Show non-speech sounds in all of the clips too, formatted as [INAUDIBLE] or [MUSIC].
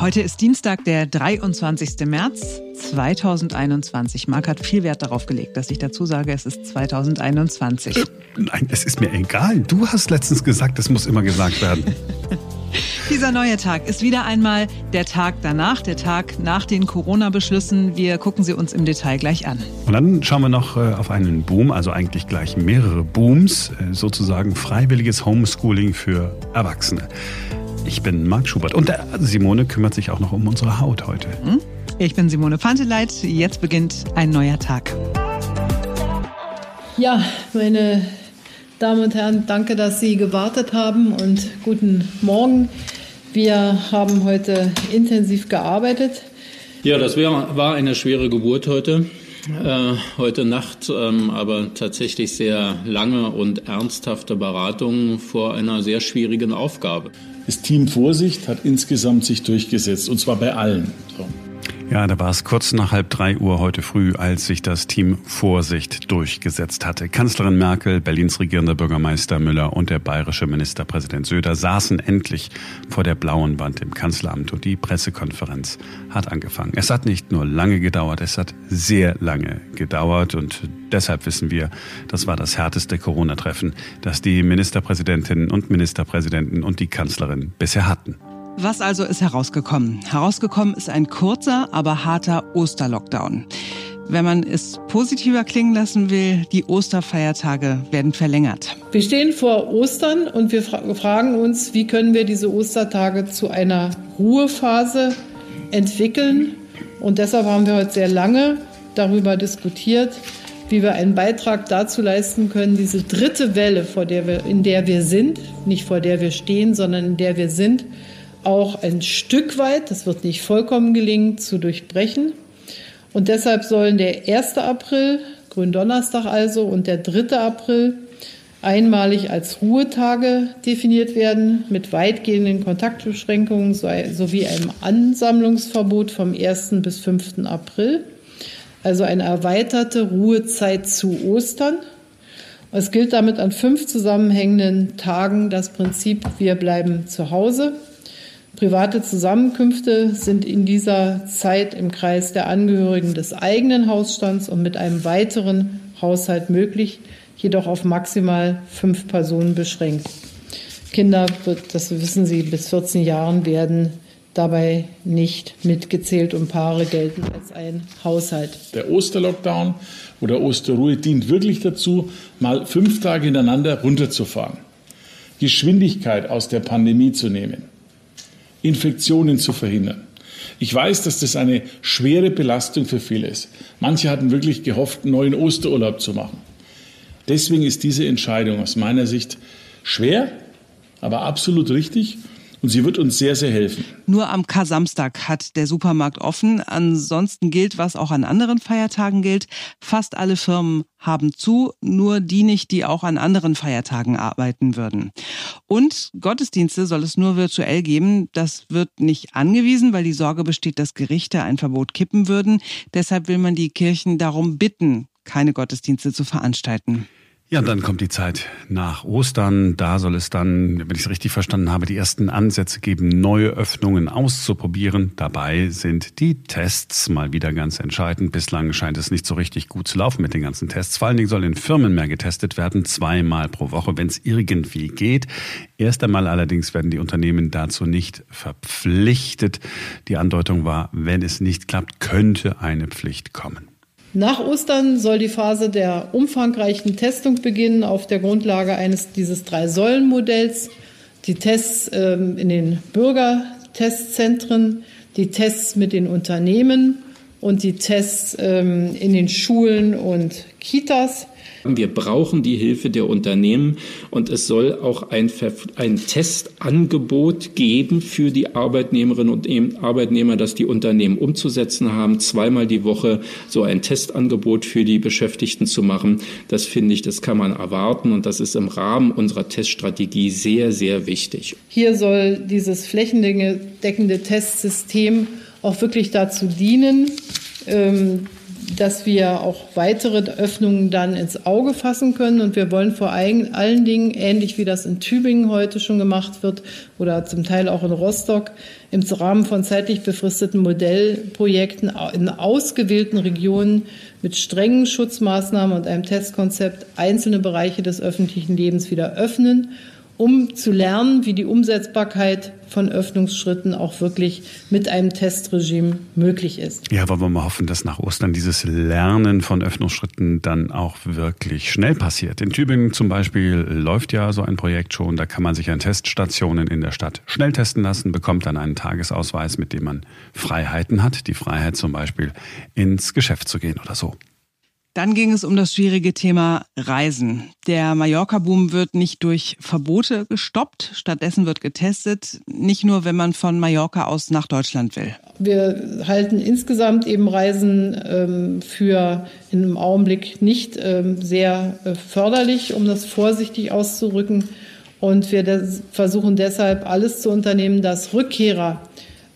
Heute ist Dienstag, der 23. März 2021. Marc hat viel Wert darauf gelegt, dass ich dazu sage, es ist 2021. Äh, nein, es ist mir egal. Du hast letztens gesagt, es muss immer gesagt werden. [LAUGHS] Dieser neue Tag ist wieder einmal der Tag danach, der Tag nach den Corona-Beschlüssen. Wir gucken sie uns im Detail gleich an. Und dann schauen wir noch äh, auf einen Boom, also eigentlich gleich mehrere Booms, äh, sozusagen freiwilliges Homeschooling für Erwachsene. Ich bin Marc Schubert und Simone kümmert sich auch noch um unsere Haut heute. Hm? Ich bin Simone Panteleit. Jetzt beginnt ein neuer Tag. Ja, meine Damen und Herren, danke, dass Sie gewartet haben und guten Morgen. Wir haben heute intensiv gearbeitet. Ja, das wär, war eine schwere Geburt heute. Äh, heute Nacht, ähm, aber tatsächlich sehr lange und ernsthafte Beratungen vor einer sehr schwierigen Aufgabe. Das Team Vorsicht hat insgesamt sich durchgesetzt, und zwar bei allen. So. Ja, da war es kurz nach halb drei Uhr heute früh, als sich das Team Vorsicht durchgesetzt hatte. Kanzlerin Merkel, Berlins regierender Bürgermeister Müller und der bayerische Ministerpräsident Söder saßen endlich vor der blauen Wand im Kanzleramt und die Pressekonferenz hat angefangen. Es hat nicht nur lange gedauert, es hat sehr lange gedauert und deshalb wissen wir, das war das härteste Corona-Treffen, das die Ministerpräsidentinnen und Ministerpräsidenten und die Kanzlerin bisher hatten. Was also ist herausgekommen? Herausgekommen ist ein kurzer, aber harter Osterlockdown. Wenn man es positiver klingen lassen will, die Osterfeiertage werden verlängert. Wir stehen vor Ostern und wir fragen uns, wie können wir diese Ostertage zu einer Ruhephase entwickeln. Und deshalb haben wir heute sehr lange darüber diskutiert, wie wir einen Beitrag dazu leisten können, diese dritte Welle, vor der wir, in der wir sind, nicht vor der wir stehen, sondern in der wir sind, auch ein Stück weit, das wird nicht vollkommen gelingen, zu durchbrechen. Und deshalb sollen der 1. April, Gründonnerstag also, und der 3. April einmalig als Ruhetage definiert werden, mit weitgehenden Kontaktbeschränkungen sowie einem Ansammlungsverbot vom 1. bis 5. April. Also eine erweiterte Ruhezeit zu Ostern. Es gilt damit an fünf zusammenhängenden Tagen das Prinzip, wir bleiben zu Hause. Private Zusammenkünfte sind in dieser Zeit im Kreis der Angehörigen des eigenen Hausstands und mit einem weiteren Haushalt möglich, jedoch auf maximal fünf Personen beschränkt. Kinder, das wissen Sie, bis 14 Jahren werden dabei nicht mitgezählt und Paare gelten als ein Haushalt. Der Osterlockdown oder Osterruhe dient wirklich dazu, mal fünf Tage hintereinander runterzufahren, Geschwindigkeit aus der Pandemie zu nehmen. Infektionen zu verhindern. Ich weiß, dass das eine schwere Belastung für viele ist. Manche hatten wirklich gehofft, einen neuen Osterurlaub zu machen. Deswegen ist diese Entscheidung aus meiner Sicht schwer, aber absolut richtig und sie wird uns sehr, sehr helfen. Nur am Kar-Samstag hat der Supermarkt offen. Ansonsten gilt, was auch an anderen Feiertagen gilt. Fast alle Firmen haben zu, nur die nicht, die auch an anderen Feiertagen arbeiten würden. Und Gottesdienste soll es nur virtuell geben. Das wird nicht angewiesen, weil die Sorge besteht, dass Gerichte ein Verbot kippen würden. Deshalb will man die Kirchen darum bitten, keine Gottesdienste zu veranstalten. Ja, dann kommt die Zeit nach Ostern. Da soll es dann, wenn ich es richtig verstanden habe, die ersten Ansätze geben, neue Öffnungen auszuprobieren. Dabei sind die Tests mal wieder ganz entscheidend. Bislang scheint es nicht so richtig gut zu laufen mit den ganzen Tests. Vor allen Dingen soll in Firmen mehr getestet werden, zweimal pro Woche, wenn es irgendwie geht. Erst einmal allerdings werden die Unternehmen dazu nicht verpflichtet. Die Andeutung war, wenn es nicht klappt, könnte eine Pflicht kommen. Nach Ostern soll die Phase der umfangreichen Testung beginnen auf der Grundlage eines dieses Drei-Säulen-Modells. Die Tests ähm, in den Bürgertestzentren, die Tests mit den Unternehmen und die Tests ähm, in den Schulen und Kitas. Wir brauchen die Hilfe der Unternehmen und es soll auch ein, ein Testangebot geben für die Arbeitnehmerinnen und Arbeitnehmer, das die Unternehmen umzusetzen haben, zweimal die Woche so ein Testangebot für die Beschäftigten zu machen. Das finde ich, das kann man erwarten und das ist im Rahmen unserer Teststrategie sehr, sehr wichtig. Hier soll dieses flächendeckende Testsystem auch wirklich dazu dienen, ähm, dass wir auch weitere Öffnungen dann ins Auge fassen können. Und wir wollen vor allen Dingen, ähnlich wie das in Tübingen heute schon gemacht wird oder zum Teil auch in Rostock, im Rahmen von zeitlich befristeten Modellprojekten in ausgewählten Regionen mit strengen Schutzmaßnahmen und einem Testkonzept einzelne Bereiche des öffentlichen Lebens wieder öffnen um zu lernen, wie die Umsetzbarkeit von Öffnungsschritten auch wirklich mit einem Testregime möglich ist. Ja, wollen wir mal hoffen, dass nach Ostern dieses Lernen von Öffnungsschritten dann auch wirklich schnell passiert. In Tübingen zum Beispiel läuft ja so ein Projekt schon. Da kann man sich an Teststationen in der Stadt schnell testen lassen, bekommt dann einen Tagesausweis, mit dem man Freiheiten hat. Die Freiheit zum Beispiel ins Geschäft zu gehen oder so. Dann ging es um das schwierige Thema Reisen. Der Mallorca-Boom wird nicht durch Verbote gestoppt, stattdessen wird getestet, nicht nur, wenn man von Mallorca aus nach Deutschland will. Wir halten insgesamt eben Reisen ähm, für im Augenblick nicht ähm, sehr äh, förderlich, um das vorsichtig auszurücken. Und wir versuchen deshalb alles zu unternehmen, dass Rückkehrer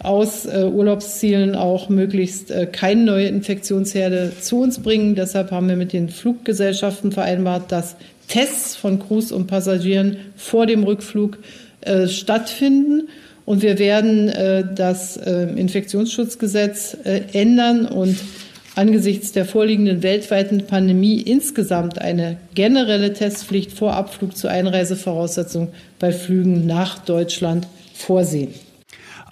aus äh, Urlaubszielen auch möglichst äh, keine neue Infektionsherde zu uns bringen. Deshalb haben wir mit den Fluggesellschaften vereinbart, dass Tests von Crews und Passagieren vor dem Rückflug äh, stattfinden. Und wir werden äh, das äh, Infektionsschutzgesetz äh, ändern und angesichts der vorliegenden weltweiten Pandemie insgesamt eine generelle Testpflicht vor Abflug zur Einreisevoraussetzung bei Flügen nach Deutschland vorsehen.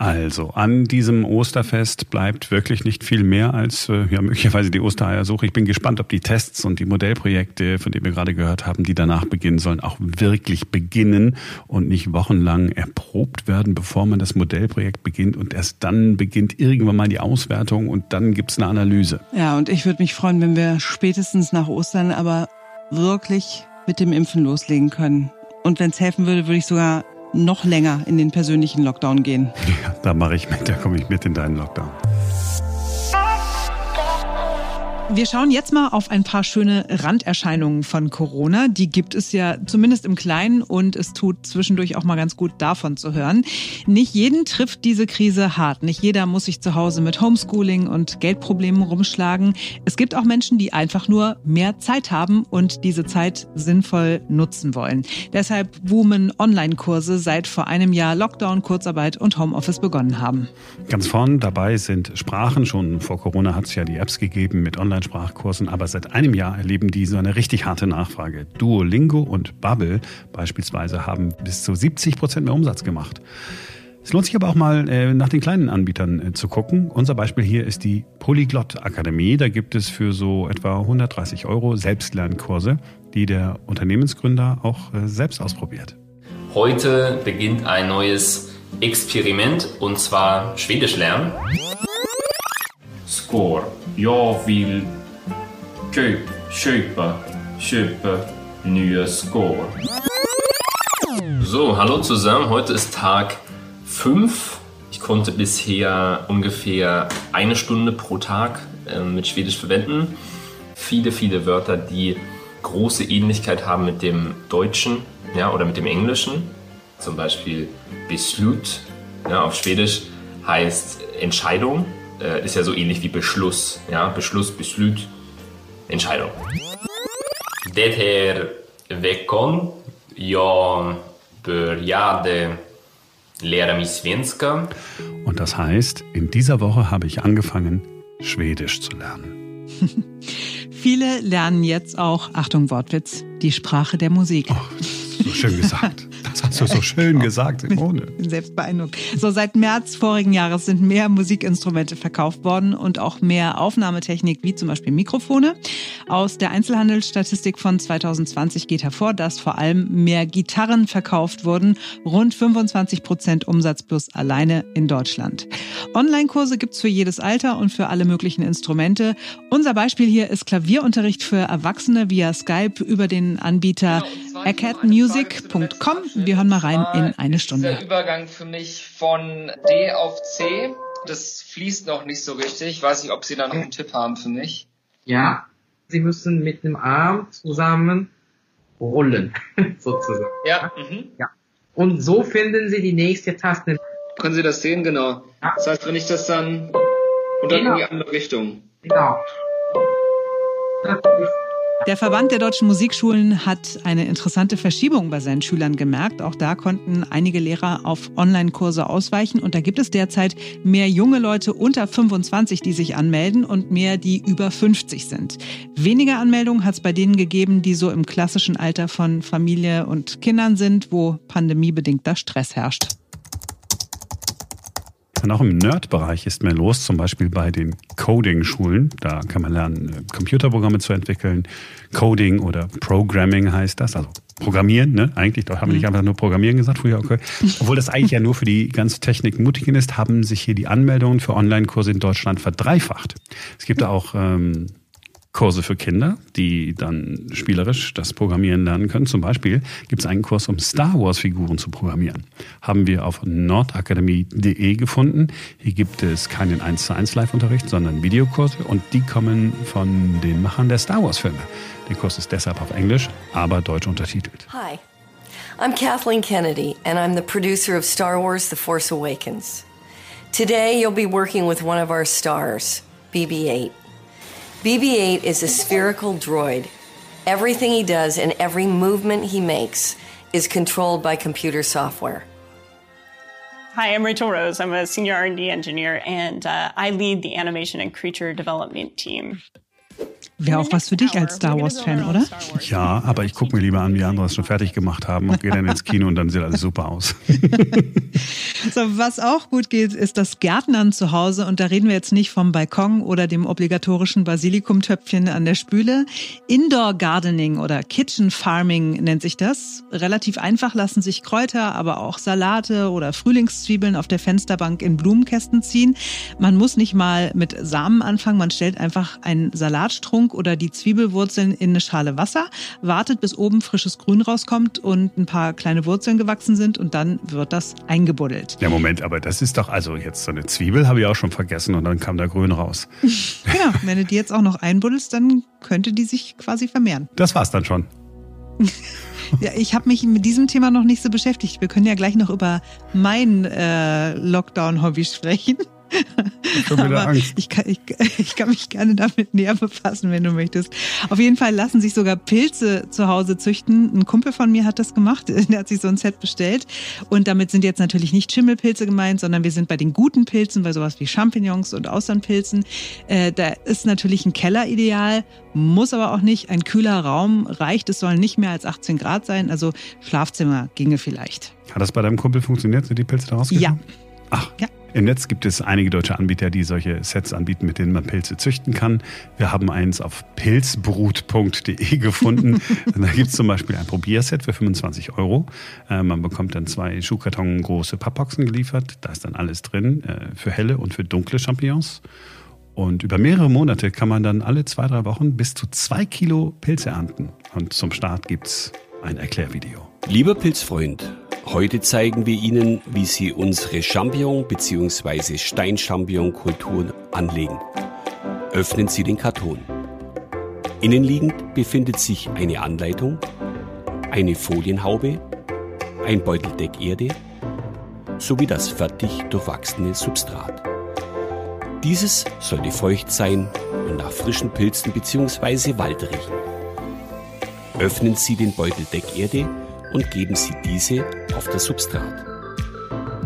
Also, an diesem Osterfest bleibt wirklich nicht viel mehr als äh, ja, möglicherweise die Ostereiersuche. Ich bin gespannt, ob die Tests und die Modellprojekte, von denen wir gerade gehört haben, die danach beginnen sollen, auch wirklich beginnen und nicht wochenlang erprobt werden, bevor man das Modellprojekt beginnt und erst dann beginnt irgendwann mal die Auswertung und dann gibt's eine Analyse. Ja, und ich würde mich freuen, wenn wir spätestens nach Ostern aber wirklich mit dem Impfen loslegen können. Und wenn es helfen würde, würde ich sogar noch länger in den persönlichen Lockdown gehen. Ja, da mache ich mit, da komme ich mit in deinen Lockdown. Wir schauen jetzt mal auf ein paar schöne Randerscheinungen von Corona. Die gibt es ja zumindest im Kleinen und es tut zwischendurch auch mal ganz gut davon zu hören. Nicht jeden trifft diese Krise hart. Nicht jeder muss sich zu Hause mit Homeschooling und Geldproblemen rumschlagen. Es gibt auch Menschen, die einfach nur mehr Zeit haben und diese Zeit sinnvoll nutzen wollen. Deshalb boomen Online-Kurse seit vor einem Jahr Lockdown, Kurzarbeit und Homeoffice begonnen haben. Ganz vorn dabei sind Sprachen. Schon vor Corona hat es ja die Apps gegeben mit Online Online-Sprachkursen, aber seit einem Jahr erleben die so eine richtig harte Nachfrage. Duolingo und Bubble beispielsweise haben bis zu 70 Prozent mehr Umsatz gemacht. Es lohnt sich aber auch mal äh, nach den kleinen Anbietern äh, zu gucken. Unser Beispiel hier ist die Polyglot Akademie. Da gibt es für so etwa 130 Euro Selbstlernkurse, die der Unternehmensgründer auch äh, selbst ausprobiert. Heute beginnt ein neues Experiment und zwar Schwedisch lernen. Score. Jag vill köp, köpa, köpa nya skor. So, hallo zusammen. Heute ist Tag 5. Ich konnte bisher ungefähr eine Stunde pro Tag äh, mit Schwedisch verwenden. Viele, viele Wörter, die große Ähnlichkeit haben mit dem Deutschen ja, oder mit dem Englischen. Zum Beispiel Beslut ja, auf Schwedisch heißt Entscheidung äh, ist ja so ähnlich wie Beschluss. Ja? Beschluss, Beslut, Entscheidung. Det här veckan jag började lära mig svenska. Und das heißt, in dieser Woche habe ich angefangen, Schwedisch zu lernen. [LAUGHS] Viele lernen jetzt auch, Achtung Wortwitz, die Sprache der Musik. Oh, so schön gesagt. [LAUGHS] Das hast du so schön gesagt, Simone. Bin selbst beeindruckt. So seit März vorigen Jahres sind mehr Musikinstrumente verkauft worden und auch mehr Aufnahmetechnik wie zum Beispiel Mikrofone. Aus der Einzelhandelsstatistik von 2020 geht hervor, dass vor allem mehr Gitarren verkauft wurden. Rund 25 Prozent Umsatz plus alleine in Deutschland. Online-Kurse gibt's für jedes Alter und für alle möglichen Instrumente. Unser Beispiel hier ist Klavierunterricht für Erwachsene via Skype über den Anbieter genau, acadmusic.com. Wir hören mal rein in eine Stunde. Der Übergang für mich von D auf C, das fließt noch nicht so richtig. Ich weiß nicht, ob Sie da noch einen Tipp haben für mich. Ja, Sie müssen mit dem Arm zusammen rollen, [LAUGHS] sozusagen. Ja. Mhm. ja. Und so finden Sie die nächste Taste. Können Sie das sehen? Genau. Ja. Das heißt, wenn ich das dann und dann genau. in die andere Richtung. Genau. Der Verband der deutschen Musikschulen hat eine interessante Verschiebung bei seinen Schülern gemerkt. Auch da konnten einige Lehrer auf Online-Kurse ausweichen. Und da gibt es derzeit mehr junge Leute unter 25, die sich anmelden und mehr, die über 50 sind. Weniger Anmeldungen hat es bei denen gegeben, die so im klassischen Alter von Familie und Kindern sind, wo pandemiebedingter Stress herrscht. Und auch im Nerd-Bereich ist mehr los, zum Beispiel bei den Coding-Schulen. Da kann man lernen, Computerprogramme zu entwickeln. Coding oder Programming heißt das, also Programmieren, ne? Eigentlich, da haben wir nicht mhm. einfach nur Programmieren gesagt früher, okay. Obwohl das eigentlich ja nur für die ganz Technikmutigen ist, haben sich hier die Anmeldungen für Online-Kurse in Deutschland verdreifacht. Es gibt da auch ähm, Kurse für Kinder, die dann spielerisch das Programmieren lernen können. Zum Beispiel gibt es einen Kurs, um Star Wars-Figuren zu programmieren. Haben wir auf nordakademie.de gefunden. Hier gibt es keinen 1 zu 1 Live-Unterricht, sondern Videokurse und die kommen von den Machern der Star Wars-Filme. Der Kurs ist deshalb auf Englisch, aber deutsch untertitelt. Hi, I'm Kathleen Kennedy and I'm the producer of Star Wars The Force Awakens. Today you'll be working with one of our stars, BB 8. BB 8 is a spherical droid. Everything he does and every movement he makes is controlled by computer software. Hi, I'm Rachel Rose. I'm a senior R&D engineer, and uh, I lead the animation and creature development team. Wäre auch was für dich als Star Wars-Fan, oder? Ja, aber ich gucke mir lieber an, wie andere es schon fertig gemacht haben und gehe dann ins Kino und dann sieht alles super aus. [LAUGHS] so, was auch gut geht, ist das Gärtnern zu Hause. Und da reden wir jetzt nicht vom Balkon oder dem obligatorischen Basilikumtöpfchen an der Spüle. Indoor Gardening oder Kitchen Farming nennt sich das. Relativ einfach lassen sich Kräuter, aber auch Salate oder Frühlingszwiebeln auf der Fensterbank in Blumenkästen ziehen. Man muss nicht mal mit Samen anfangen, man stellt einfach einen Salatstrunk Schunk oder die Zwiebelwurzeln in eine Schale Wasser, wartet, bis oben frisches Grün rauskommt und ein paar kleine Wurzeln gewachsen sind und dann wird das eingebuddelt. Ja, Moment, aber das ist doch, also jetzt so eine Zwiebel habe ich auch schon vergessen und dann kam da Grün raus. [LAUGHS] genau, wenn du die jetzt auch noch einbuddelst, dann könnte die sich quasi vermehren. Das war's dann schon. [LAUGHS] Ja, ich habe mich mit diesem Thema noch nicht so beschäftigt. Wir können ja gleich noch über mein äh, Lockdown-Hobby sprechen. [LAUGHS] Aber ich kann, ich, ich kann mich gerne damit näher befassen, wenn du möchtest. Auf jeden Fall lassen sich sogar Pilze zu Hause züchten. Ein Kumpel von mir hat das gemacht. [LAUGHS] Der hat sich so ein Set bestellt. Und damit sind jetzt natürlich nicht Schimmelpilze gemeint, sondern wir sind bei den guten Pilzen, bei sowas wie Champignons und Austernpilzen. Äh, da ist natürlich ein Keller ideal, muss aber auch nicht. Ein kühler Raum reicht. Es sollen nicht mehr als 18 Grad sein. Also Schlafzimmer ginge vielleicht. Hat das bei deinem Kumpel funktioniert? Sind die Pilze da rausgekommen? Ja. Ach. Ja. Im Netz gibt es einige deutsche Anbieter, die solche Sets anbieten, mit denen man Pilze züchten kann. Wir haben eins auf pilzbrut.de [LAUGHS] gefunden. da gibt es zum Beispiel ein Probierset für 25 Euro. Äh, man bekommt dann zwei Schuhkarton große Pappboxen geliefert. Da ist dann alles drin äh, für helle und für dunkle Champignons. Und über mehrere Monate kann man dann alle zwei, drei Wochen bis zu zwei Kilo Pilze ernten. Und zum Start gibt es ein Erklärvideo. Lieber Pilzfreund, Heute zeigen wir Ihnen, wie Sie unsere Champignon- bzw. Steinchampignon-Kulturen anlegen. Öffnen Sie den Karton. Innenliegend befindet sich eine Anleitung, eine Folienhaube, ein Beuteldeck Erde sowie das fertig durchwachsene Substrat. Dieses sollte feucht sein und nach frischen Pilzen bzw. Wald riechen. Öffnen Sie den Beuteldeck Erde und geben Sie diese auf das Substrat.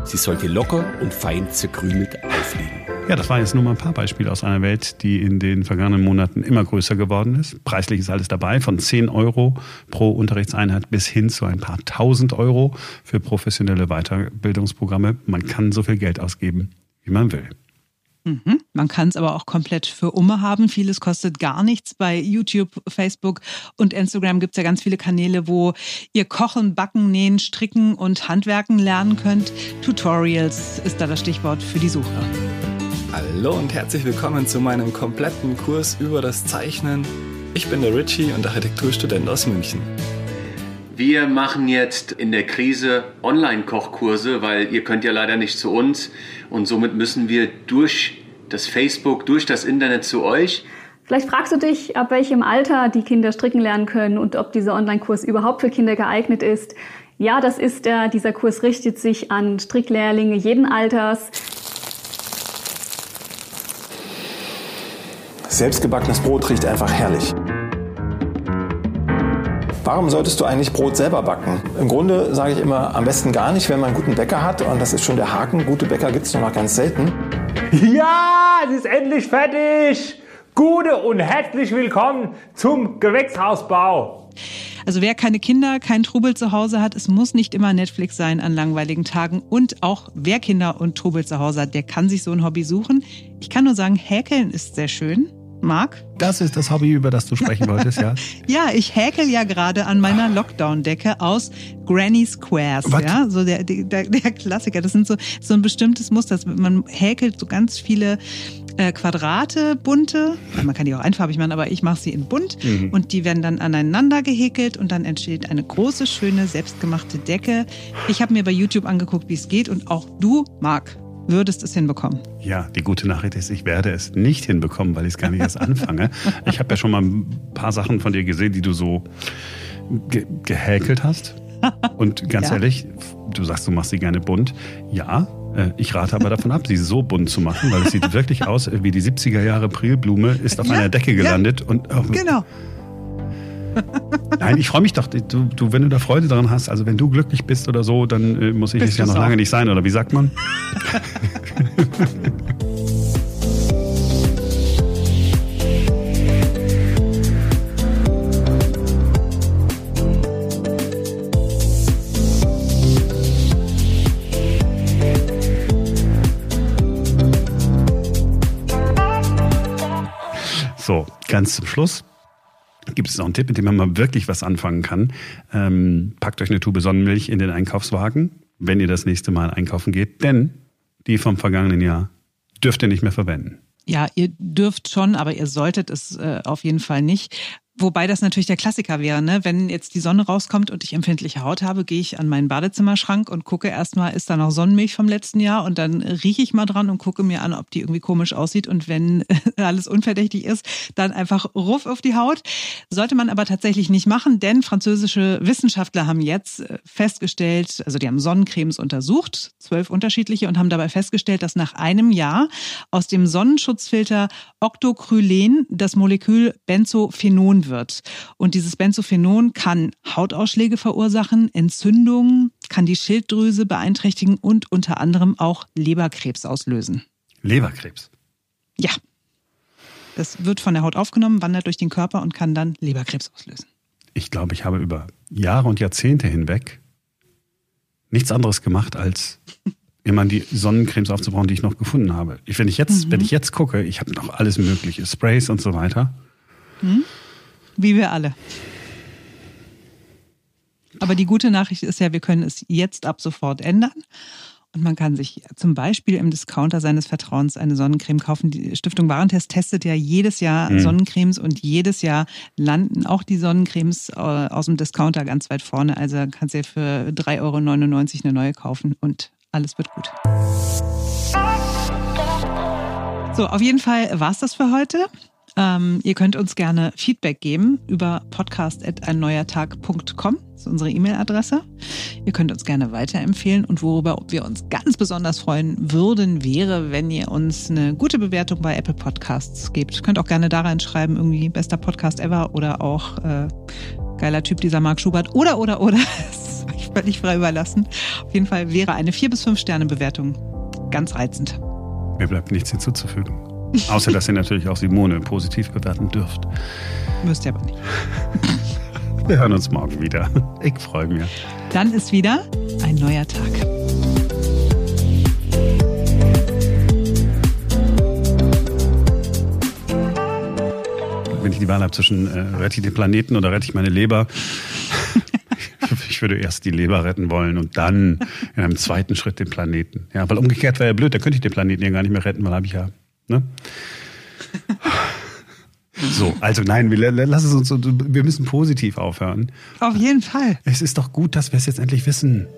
Sie sollte locker und fein zerkrümelt aufliegen. Ja, das waren jetzt nur mal ein paar Beispiele aus einer Welt, die in den vergangenen Monaten immer größer geworden ist. Preislich ist alles dabei, von 10 Euro pro Unterrichtseinheit bis hin zu ein paar tausend Euro für professionelle Weiterbildungsprogramme. Man kann so viel Geld ausgeben, wie man will. Mhm. Man kann es aber auch komplett für Umme haben. Vieles kostet gar nichts. Bei YouTube, Facebook und Instagram gibt es ja ganz viele Kanäle, wo ihr Kochen, Backen, Nähen, Stricken und Handwerken lernen könnt. Tutorials ist da das Stichwort für die Suche. Hallo und herzlich willkommen zu meinem kompletten Kurs über das Zeichnen. Ich bin der Richie und Architekturstudent aus München. Wir machen jetzt in der Krise Online-Kochkurse, weil ihr könnt ja leider nicht zu uns und somit müssen wir durch das Facebook, durch das Internet zu euch. Vielleicht fragst du dich, ab welchem Alter die Kinder stricken lernen können und ob dieser Online-Kurs überhaupt für Kinder geeignet ist. Ja, das ist er. Dieser Kurs richtet sich an Stricklehrlinge jeden Alters. Selbstgebackenes Brot riecht einfach herrlich. Warum solltest du eigentlich Brot selber backen? Im Grunde sage ich immer, am besten gar nicht, wenn man einen guten Bäcker hat. Und das ist schon der Haken. Gute Bäcker gibt es nur noch ganz selten. Ja, es ist endlich fertig. Gute und herzlich willkommen zum Gewächshausbau. Also wer keine Kinder, kein Trubel zu Hause hat, es muss nicht immer Netflix sein an langweiligen Tagen. Und auch wer Kinder und Trubel zu Hause hat, der kann sich so ein Hobby suchen. Ich kann nur sagen, Häkeln ist sehr schön. Marc? Das ist das Hobby, über das du sprechen wolltest, ja? [LAUGHS] ja, ich häkel ja gerade an meiner Lockdown-Decke aus Granny Squares. What? Ja, so der, der, der Klassiker. Das sind so, so ein bestimmtes Muster. Man häkelt so ganz viele äh, Quadrate, bunte. Man kann die auch einfarbig machen, aber ich mache sie in bunt. Mhm. Und die werden dann aneinander gehäkelt und dann entsteht eine große, schöne, selbstgemachte Decke. Ich habe mir bei YouTube angeguckt, wie es geht. Und auch du, Marc, würdest es hinbekommen. Ja, die gute Nachricht ist, ich werde es nicht hinbekommen, weil ich es gar nicht erst anfange. [LAUGHS] Ich habe ja schon mal ein paar Sachen von dir gesehen, die du so ge gehäkelt hast. Und ganz [LAUGHS] ja. ehrlich, du sagst, du machst sie gerne bunt. Ja, äh, ich rate aber davon ab, sie so bunt zu machen, weil es sieht wirklich aus wie die 70er Jahre Prilblume ist auf ja, einer Decke gelandet. Ja, und, oh, genau. [LAUGHS] Nein, ich freue mich doch, du, du, wenn du da Freude daran hast, also wenn du glücklich bist oder so, dann äh, muss ich es ja noch lange nicht sein, oder wie sagt man? [LAUGHS] So, ganz zum Schluss gibt es noch einen Tipp, mit dem man mal wirklich was anfangen kann. Ähm, packt euch eine Tube Sonnenmilch in den Einkaufswagen, wenn ihr das nächste Mal einkaufen geht, denn die vom vergangenen Jahr dürft ihr nicht mehr verwenden. Ja, ihr dürft schon, aber ihr solltet es äh, auf jeden Fall nicht. Wobei das natürlich der Klassiker wäre, ne? Wenn jetzt die Sonne rauskommt und ich empfindliche Haut habe, gehe ich an meinen Badezimmerschrank und gucke erstmal, ist da noch Sonnenmilch vom letzten Jahr und dann rieche ich mal dran und gucke mir an, ob die irgendwie komisch aussieht und wenn [LAUGHS] alles unverdächtig ist, dann einfach ruff auf die Haut. Sollte man aber tatsächlich nicht machen, denn französische Wissenschaftler haben jetzt äh, festgestellt, also die haben Sonnencremes untersucht, zwölf unterschiedliche und haben dabei festgestellt, dass nach einem Jahr aus dem Sonnenschutzfilter Octocrylen das Molekül Benzophenon wird. Und dieses Benzophenon kann Hautausschläge verursachen, Entzündungen, kann die Schilddrüse beeinträchtigen und unter anderem auch Leberkrebs auslösen. Leberkrebs? Ja. Das wird von der Haut aufgenommen, wandert durch den Körper und kann dann Leberkrebs auslösen. Ich glaube, ich habe über Jahre und Jahrzehnte hinweg nichts anderes gemacht, als immer die Sonnencremes aufzubrauchen, die ich noch gefunden habe. Wenn ich jetzt, mhm. wenn ich jetzt gucke, ich habe noch alles mögliche, Sprays und so weiter. Mhm. Wie wir alle. Aber die gute Nachricht ist ja, wir können es jetzt ab sofort ändern. Und man kann sich zum Beispiel im Discounter seines Vertrauens eine Sonnencreme kaufen. Die Stiftung Warentest testet ja jedes Jahr mhm. Sonnencremes und jedes Jahr landen auch die Sonnencremes äh, aus dem Discounter ganz weit vorne. Also kannst du ja für 3,99 Euro eine neue kaufen und alles wird gut. So, auf jeden Fall war es das für heute. Ähm, ihr könnt uns gerne Feedback geben über podcast.einneuertag.com. Das ist unsere E-Mail-Adresse. Ihr könnt uns gerne weiterempfehlen und worüber wir uns ganz besonders freuen würden, wäre, wenn ihr uns eine gute Bewertung bei Apple Podcasts gebt. Könnt auch gerne da reinschreiben, irgendwie bester Podcast ever oder auch äh, geiler Typ dieser Marc Schubert oder, oder, oder. [LAUGHS] Das ist euch völlig frei überlassen. Auf jeden Fall wäre eine 4 bis 5 Sterne Bewertung ganz reizend. Mir bleibt nichts hinzuzufügen. [LAUGHS] Außer, dass ihr natürlich auch Simone positiv bewerten dürft. Müsst ihr aber nicht. [LAUGHS] Wir hören uns morgen wieder. Ich freue mich. Dann ist wieder ein neuer Tag. Wenn ich die Wahl habe zwischen äh, rette ich den Planeten oder rette ich meine Leber, [LAUGHS] ich würde erst die Leber retten wollen und dann in einem zweiten Schritt den Planeten. Ja, weil umgekehrt wäre ja blöd, da könnte ich den Planeten ja gar nicht mehr retten, weil habe ich ja Ne? So, also nein, wir, lass es uns, wir müssen positiv aufhören. Auf jeden Fall. Es ist doch gut, dass wir es jetzt endlich wissen.